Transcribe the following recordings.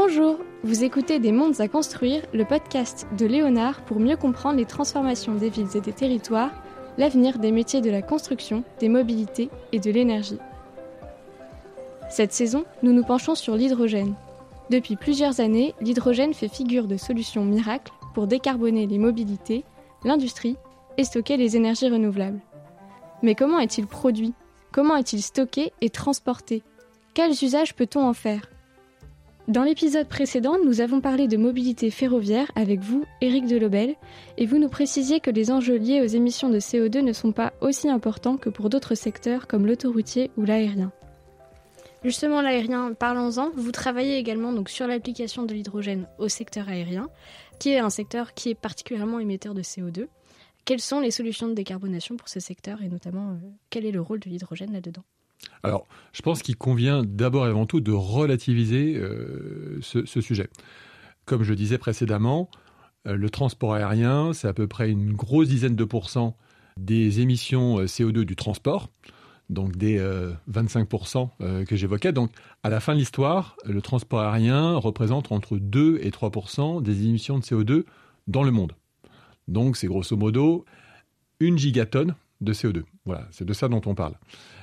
Bonjour, vous écoutez Des mondes à construire, le podcast de Léonard pour mieux comprendre les transformations des villes et des territoires, l'avenir des métiers de la construction, des mobilités et de l'énergie. Cette saison, nous nous penchons sur l'hydrogène. Depuis plusieurs années, l'hydrogène fait figure de solution miracle pour décarboner les mobilités, l'industrie et stocker les énergies renouvelables. Mais comment est-il produit? Comment est-il stocké et transporté? Quels usages peut-on en faire? Dans l'épisode précédent, nous avons parlé de mobilité ferroviaire avec vous, Éric Delobel, et vous nous précisiez que les enjeux liés aux émissions de CO2 ne sont pas aussi importants que pour d'autres secteurs comme l'autoroutier ou l'aérien. Justement, l'aérien, parlons-en. Vous travaillez également sur l'application de l'hydrogène au secteur aérien, qui est un secteur qui est particulièrement émetteur de CO2. Quelles sont les solutions de décarbonation pour ce secteur et notamment euh, quel est le rôle de l'hydrogène là-dedans? Alors, je pense qu'il convient d'abord et avant tout de relativiser euh, ce, sujet. Comme je disais précédemment, euh, le transport aérien, c'est à peu près une grosse dizaine de pourcents des émissions CO2 du transport donc des 25% euh, euh, que j'évoquais. Donc à la fin de l'histoire, le transport aérien représente entre 2 et 3% des émissions de CO2 dans le monde. Donc c'est grosso modo une gigatonne de CO2. Voilà, c'est de ça dont on parle,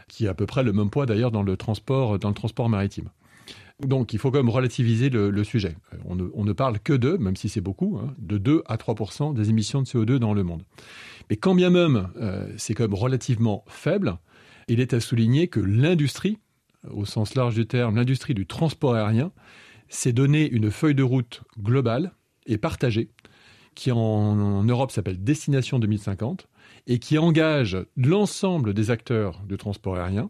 qui est à peu près le même poids d'ailleurs dans le transport dans le transport maritime. Donc il faut quand même relativiser le, sujet. On ne, parle que de, même si c'est beaucoup, hein, de 2 à 3% des émissions de CO2 dans le monde. Mais quand bien même euh, c'est quand même relativement faible, il est à souligner que l'industrie, au sens large du terme, l'industrie du transport aérien, s'est donné une feuille de route globale et partagée, qui en, Europe s'appelle Destination 2050, et qui engage l'ensemble des acteurs du transport aérien,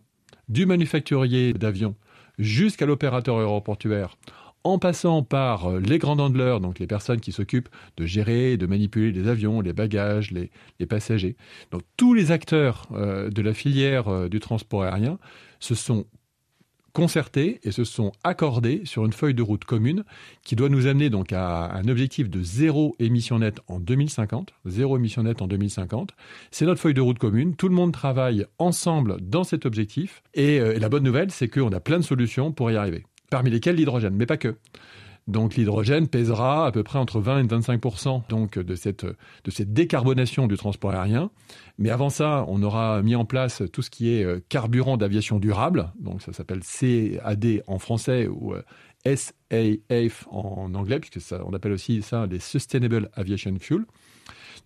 du manufacturier d'avions jusqu'à l'opérateur aéroportuaire, en passant par euh, les grands handlers, donc les personnes qui s'occupent de gérer et de manipuler les avions, les bagages, les, passagers. Donc tous les acteurs euh, de la filière euh, du transport aérien se sont concertés et se sont accordés sur une feuille de route commune qui doit nous amener donc à un objectif de zéro émission nette en 2050. Zéro émission nette en 2050. C'est notre feuille de route commune. Tout le monde travaille ensemble dans cet objectif. Et, et la bonne nouvelle, c'est qu'on a plein de solutions pour y arriver parmi lesquels l'hydrogène, mais pas que. Donc l'hydrogène pèsera à peu près entre 20 et 25 donc de cette de cette décarbonation du transport aérien. Mais avant ça, on aura mis en place tout ce qui est euh, carburant d'aviation durable. Donc ça s'appelle CAD en français ou euh, SAF en anglais, puisque ça, on appelle aussi ça les Sustainable Aviation Fuel.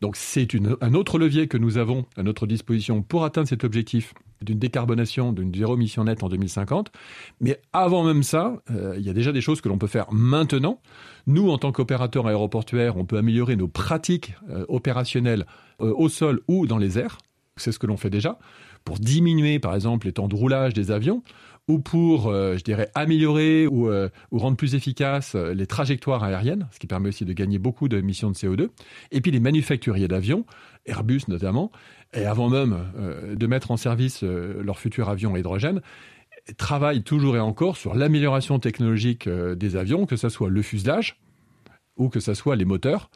Donc c'est un autre levier que nous avons à notre disposition pour atteindre cet objectif d'une décarbonation, d'une zéro émission nette en 2050. Mais avant même ça, euh, il y a déjà des choses que l'on peut faire maintenant. Nous, en tant qu'opérateurs aéroportuaires, on peut améliorer nos pratiques euh, opérationnelles euh, au sol ou dans les airs. C'est ce que l'on fait déjà pour diminuer, par exemple, les temps de roulage des avions ou pour, je dirais, améliorer ou, rendre plus efficaces les trajectoires aériennes, ce qui permet aussi de gagner beaucoup d'émissions de CO2. Et puis les manufacturiers d'avions, Airbus notamment, et avant même euh, de mettre en service euh, leur futur avion à hydrogène, travaillent toujours et encore sur l'amélioration technologique euh, des avions, que ce soit le fuselage ou que ce soit les moteurs,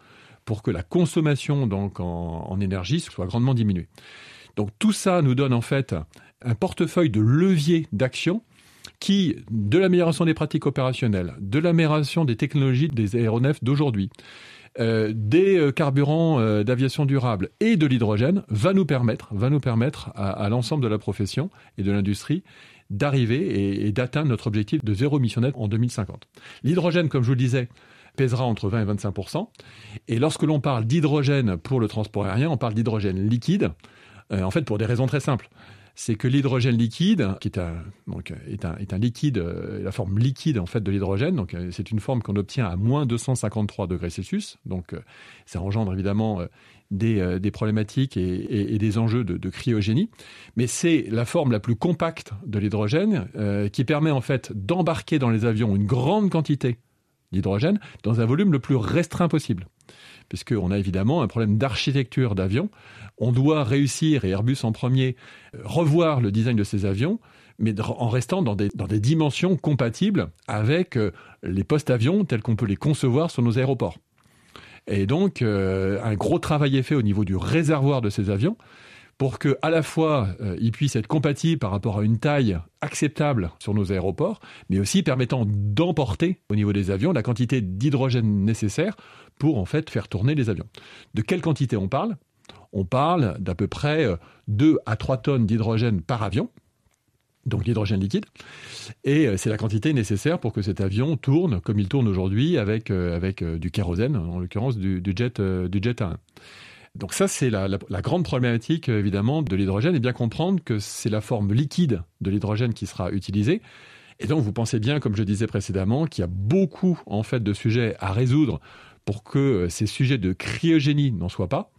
pour que la consommation donc en, énergie soit grandement diminuée. Donc tout ça nous donne en fait un portefeuille de leviers d'action qui, de l'amélioration des pratiques opérationnelles, de l'amélioration des technologies des aéronefs d'aujourd'hui, des euh, carburants euh, d'aviation durable et de l'hydrogène va nous permettre, va nous permettre à, l'ensemble de la profession et de l'industrie d'arriver et, d'atteindre notre objectif de zéro émission en 2050. L'hydrogène, comme je vous le disais, pèsera entre 20 et 25% Et lorsque l'on parle d'hydrogène pour le transport aérien, on parle d'hydrogène liquide, en fait pour des raisons très simples c'est que l'hydrogène liquide, qui est un, donc, est un, est un liquide, euh, la forme liquide en fait de l'hydrogène, donc euh, c'est une forme qu'on obtient à moins 253 degrés Celsius, donc euh, ça engendre évidemment des, problématiques et, des enjeux de, de, cryogénie, mais c'est la forme la plus compacte de l'hydrogène qui permet en fait d'embarquer dans les avions une grande quantité d'hydrogène dans un volume le plus restreint possible puisqu'on a évidemment un problème d'architecture d'avion. On doit réussir, et Airbus en premier, euh, revoir le design de ces avions, mais en restant dans des, dimensions compatibles avec euh, les postes-avions tels qu'on peut les concevoir sur nos aéroports. Et donc, euh, un gros travail est fait au niveau du réservoir de ces avions pour que à la fois euh, il puisse être compatible par rapport à une taille acceptable sur nos aéroports, mais aussi permettant d'emporter au niveau des avions la quantité d'hydrogène nécessaire pour en fait faire tourner les avions. De quelle quantité on parle? On parle d'à peu près 2 euh, à 3 tonnes d'hydrogène par avion, donc l'hydrogène liquide, et euh, c'est la quantité nécessaire pour que cet avion tourne comme il tourne aujourd'hui avec, du kérosène, en l'occurrence du, jet, du jet A1. Donc ça, c'est la, grande problématique, euh, évidemment, de l'hydrogène, et bien comprendre que c'est la forme liquide de l'hydrogène qui sera utilisée. Et donc, vous pensez bien, comme je disais précédemment, qu'il y a beaucoup, en fait, de sujets à résoudre pour que euh, ces sujets de cryogénie n'en soient pas.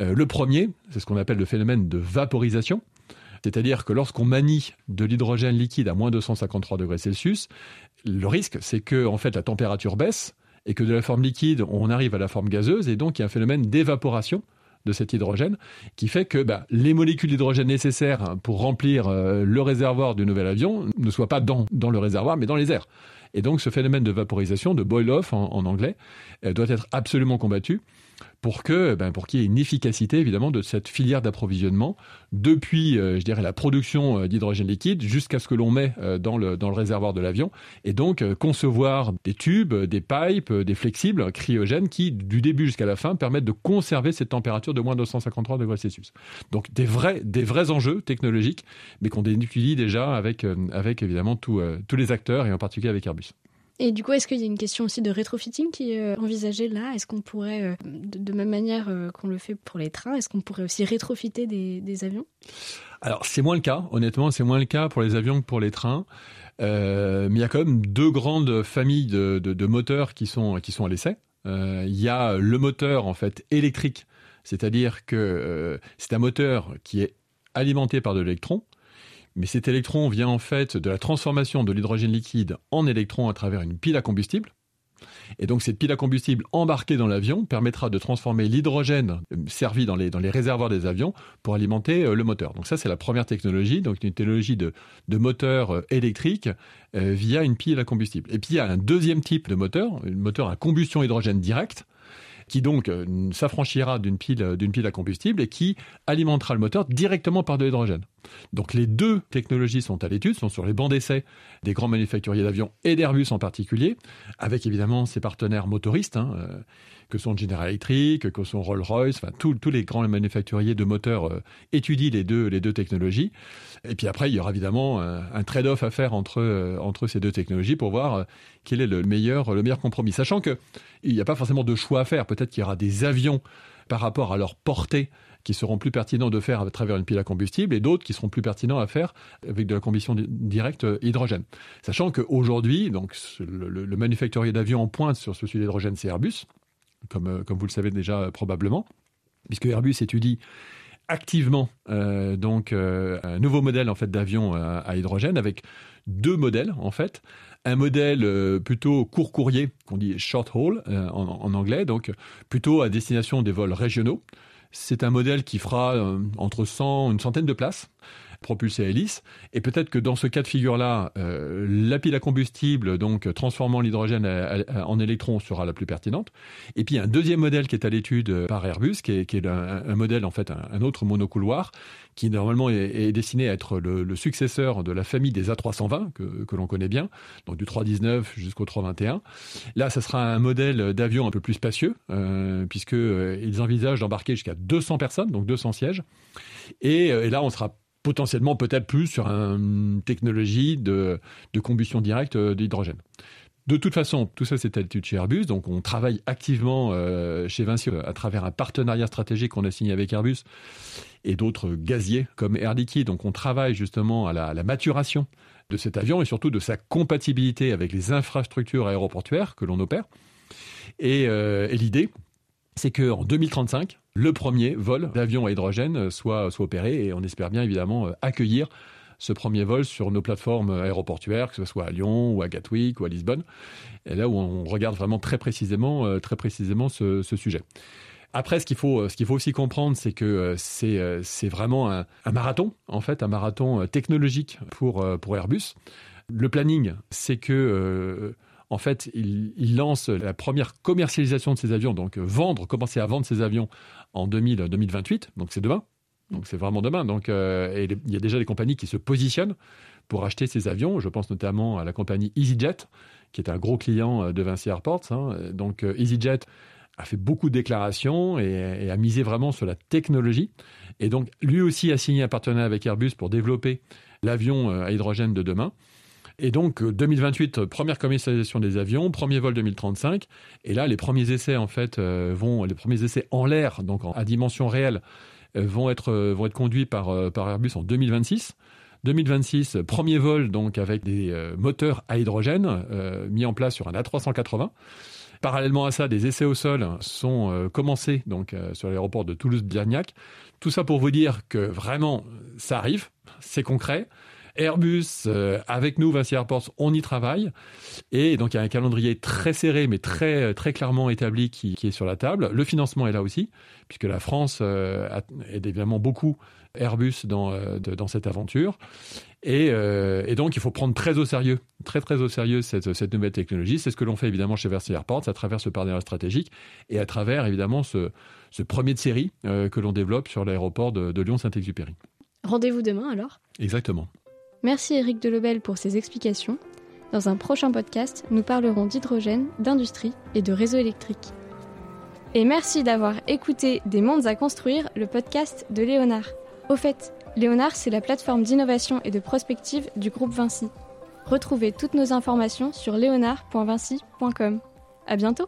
Euh, le premier, c'est ce qu'on appelle le phénomène de vaporisation. C'est-à-dire que lorsqu'on manie de l'hydrogène liquide à moins 253 degrés Celsius, le risque, c'est que en fait, la température baisse et que de la forme liquide, on arrive à la forme gazeuse, et donc il y a un phénomène d'évaporation de cet hydrogène, qui fait que bah, les molécules d'hydrogène nécessaires pour remplir euh, le réservoir du nouvel avion ne soient pas dans, dans le réservoir, mais dans les airs. Et donc ce phénomène de vaporisation, de boil-off en, en, anglais, doit être absolument combattu pour que ben, pour qu'il y ait une efficacité évidemment de cette filière d'approvisionnement depuis euh, je dirais la production euh, d'hydrogène liquide jusqu'à ce que l'on met euh, dans le dans le réservoir de l'avion et donc concevoir des tubes, des pipes, des flexibles cryogènes qui du début jusqu'à la fin permettent de conserver cette température de moins de 253 degrés Celsius. Donc des vrais des vrais enjeux technologiques mais qu'on étudie déjà avec avec évidemment tous les acteurs et en particulier avec Airbus. Et du coup, est-ce qu'il y a une question aussi de rétrofitting qui est euh, envisagée là? Est-ce qu'on pourrait, euh, de, même manière euh, qu'on le fait pour les trains, est-ce qu'on pourrait aussi rétrofiter des, avions? Alors, c'est moins le cas. Honnêtement, c'est moins le cas pour les avions que pour les trains. mais il y a quand même deux grandes familles de, moteurs qui sont, qui sont à l'essai. il y a le moteur en fait électrique, c'est-à-dire que c'est un moteur qui est alimenté par de l'électron mais cet électron vient en fait de la transformation de l'hydrogène liquide en électron à travers une pile à combustible. Et donc cette pile à combustible embarquée dans l'avion permettra de transformer l'hydrogène euh, servi dans les, réservoirs des avions pour alimenter euh, le moteur. Donc ça c'est la première technologie, donc une technologie de, de moteur euh, électrique via une pile à combustible. Et puis il y a un deuxième type de moteur, un moteur à combustion hydrogène directe, qui donc euh, s'affranchira d'une pile, euh, d'une pile à combustible et qui alimentera le moteur directement par de l'hydrogène. Donc les deux technologies sont à l'étude, sont sur les bancs d'essai des grands manufacturiers d'avions et d'Airbus en particulier, avec évidemment ses partenaires motoristes. Hein, euh, que sont General Electric, que sont Rolls-Royce, enfin tous les grands manufacturiers de moteurs euh, étudient les deux, les deux technologies. Et puis après, il y aura évidemment un, trade-off à faire entre, euh, entre ces deux technologies pour voir euh, quel est le meilleur, le meilleur compromis. Sachant qu'il n'y a pas forcément de choix à faire. Peut-être qu'il y aura des avions par rapport à leur portée qui seront plus pertinents de faire à travers une pile à combustible et d'autres qui seront plus pertinents à faire avec de la combustion directe hydrogène. Sachant qu'aujourd'hui, le, le manufacturier d'avions en pointe sur ce sujet d'hydrogène, c'est Airbus. Euh, comme, vous le savez déjà euh, probablement, puisque Airbus étudie activement euh, donc un nouveau modèle en fait d'avion à, hydrogène avec deux modèles en fait. Un modèle plutôt court courrier qu'on dit short haul en, anglais donc plutôt à destination des vols régionaux. C'est un modèle qui fera entre 100 une centaine de places propulsé à hélice. Et peut-être que dans ce cas de figure-là, euh, la pile à combustible, donc transformant l'hydrogène en électrons, sera la plus pertinente. Et puis un deuxième modèle qui est à l'étude par Airbus, qui est, un, modèle en fait un, autre monocouloir, qui normalement est, destiné à être le, successeur de la famille des A320 que, l'on connaît bien, donc du 319 jusqu'au 321. Là, ça sera un modèle d'avion un peu plus spacieux, euh, puisque euh, ils envisagent d'embarquer jusqu'à 200 personnes, donc 200 sièges. Et, et là, on sera potentiellement peut-être plus sur une technologie de, combustion directe euh, d'hydrogène. De toute façon, tout ça c'est à l'étude chez Airbus, donc on travaille activement euh, chez Vinci à travers un partenariat stratégique qu'on a signé avec Airbus et d'autres gaziers comme Air Liquide. Donc on travaille justement à la, maturation de cet avion et surtout de sa compatibilité avec les infrastructures aéroportuaires que l'on opère. Euh, et l'idée, c'est qu'en 2035, le premier vol d'avion à hydrogène soit, soit opéré et on espère bien évidemment euh, accueillir ce premier vol sur nos plateformes aéroportuaires, que ce soit à Lyon ou à Gatwick ou à Lisbonne, et là où on regarde vraiment très précisément, euh, très précisément ce, sujet. Après, ce qu'il faut, faut aussi comprendre, c'est que euh, c'est, vraiment un, marathon, en fait, un marathon technologique pour, pour Airbus. Le planning, c'est que en fait, il, lance la première commercialisation de ces avions, donc vendre, commencer à vendre ces avions en 2028, donc c'est demain. Donc c'est vraiment demain. Donc et il y a déjà des compagnies qui se positionnent pour acheter ces avions. Je pense notamment à la compagnie EasyJet, qui est un gros client de Vinci Airports. Hein. Donc EasyJet a fait beaucoup de déclarations et, a misé vraiment sur la technologie. Et donc, lui aussi a signé un partenariat avec Airbus pour développer l'avion euh, à hydrogène de demain. Et donc, 2028, euh, première commercialisation des avions, premier vol 2035. Et là, les premiers essais, en fait, euh, vont, les premiers essais en l'air, donc à dimension réelle, vont être, conduits par, Airbus en 2026. 2026, premier vol donc avec des moteurs à hydrogène mis en place sur un A380. Parallèlement à ça, des essais au sol sont euh, commencés donc euh, sur l'aéroport de Toulouse-Blagnac. Tout ça pour vous dire que vraiment, ça arrive, c'est concret. Airbus, euh, avec nous, Vinci Airports, on y travaille. Et donc, il y a un calendrier très serré, mais très, très clairement établi qui, qui est sur la table. Le financement est là aussi, puisque la France aide évidemment beaucoup Airbus dans, dans cette aventure. Euh, et, donc, il faut prendre très au sérieux, très très au sérieux cette, nouvelle technologie. C'est ce que l'on fait évidemment chez Versailles Airports à travers ce partenariat stratégique et à travers évidemment ce, premier de série euh, que l'on développe sur l'aéroport de, Lyon-Saint-Exupéry. Rendez-vous demain alors? Exactement. Merci Eric Delobel pour ces explications. Dans un prochain podcast, nous parlerons d'hydrogène, d'industrie et de réseaux électriques. Et merci d'avoir écouté Des mondes à construire, le podcast de Léonard. Au fait, Léonard, c'est la plateforme d'innovation et de prospective du groupe Vinci. Retrouvez toutes nos informations sur léonard.vinci.com. À bientôt!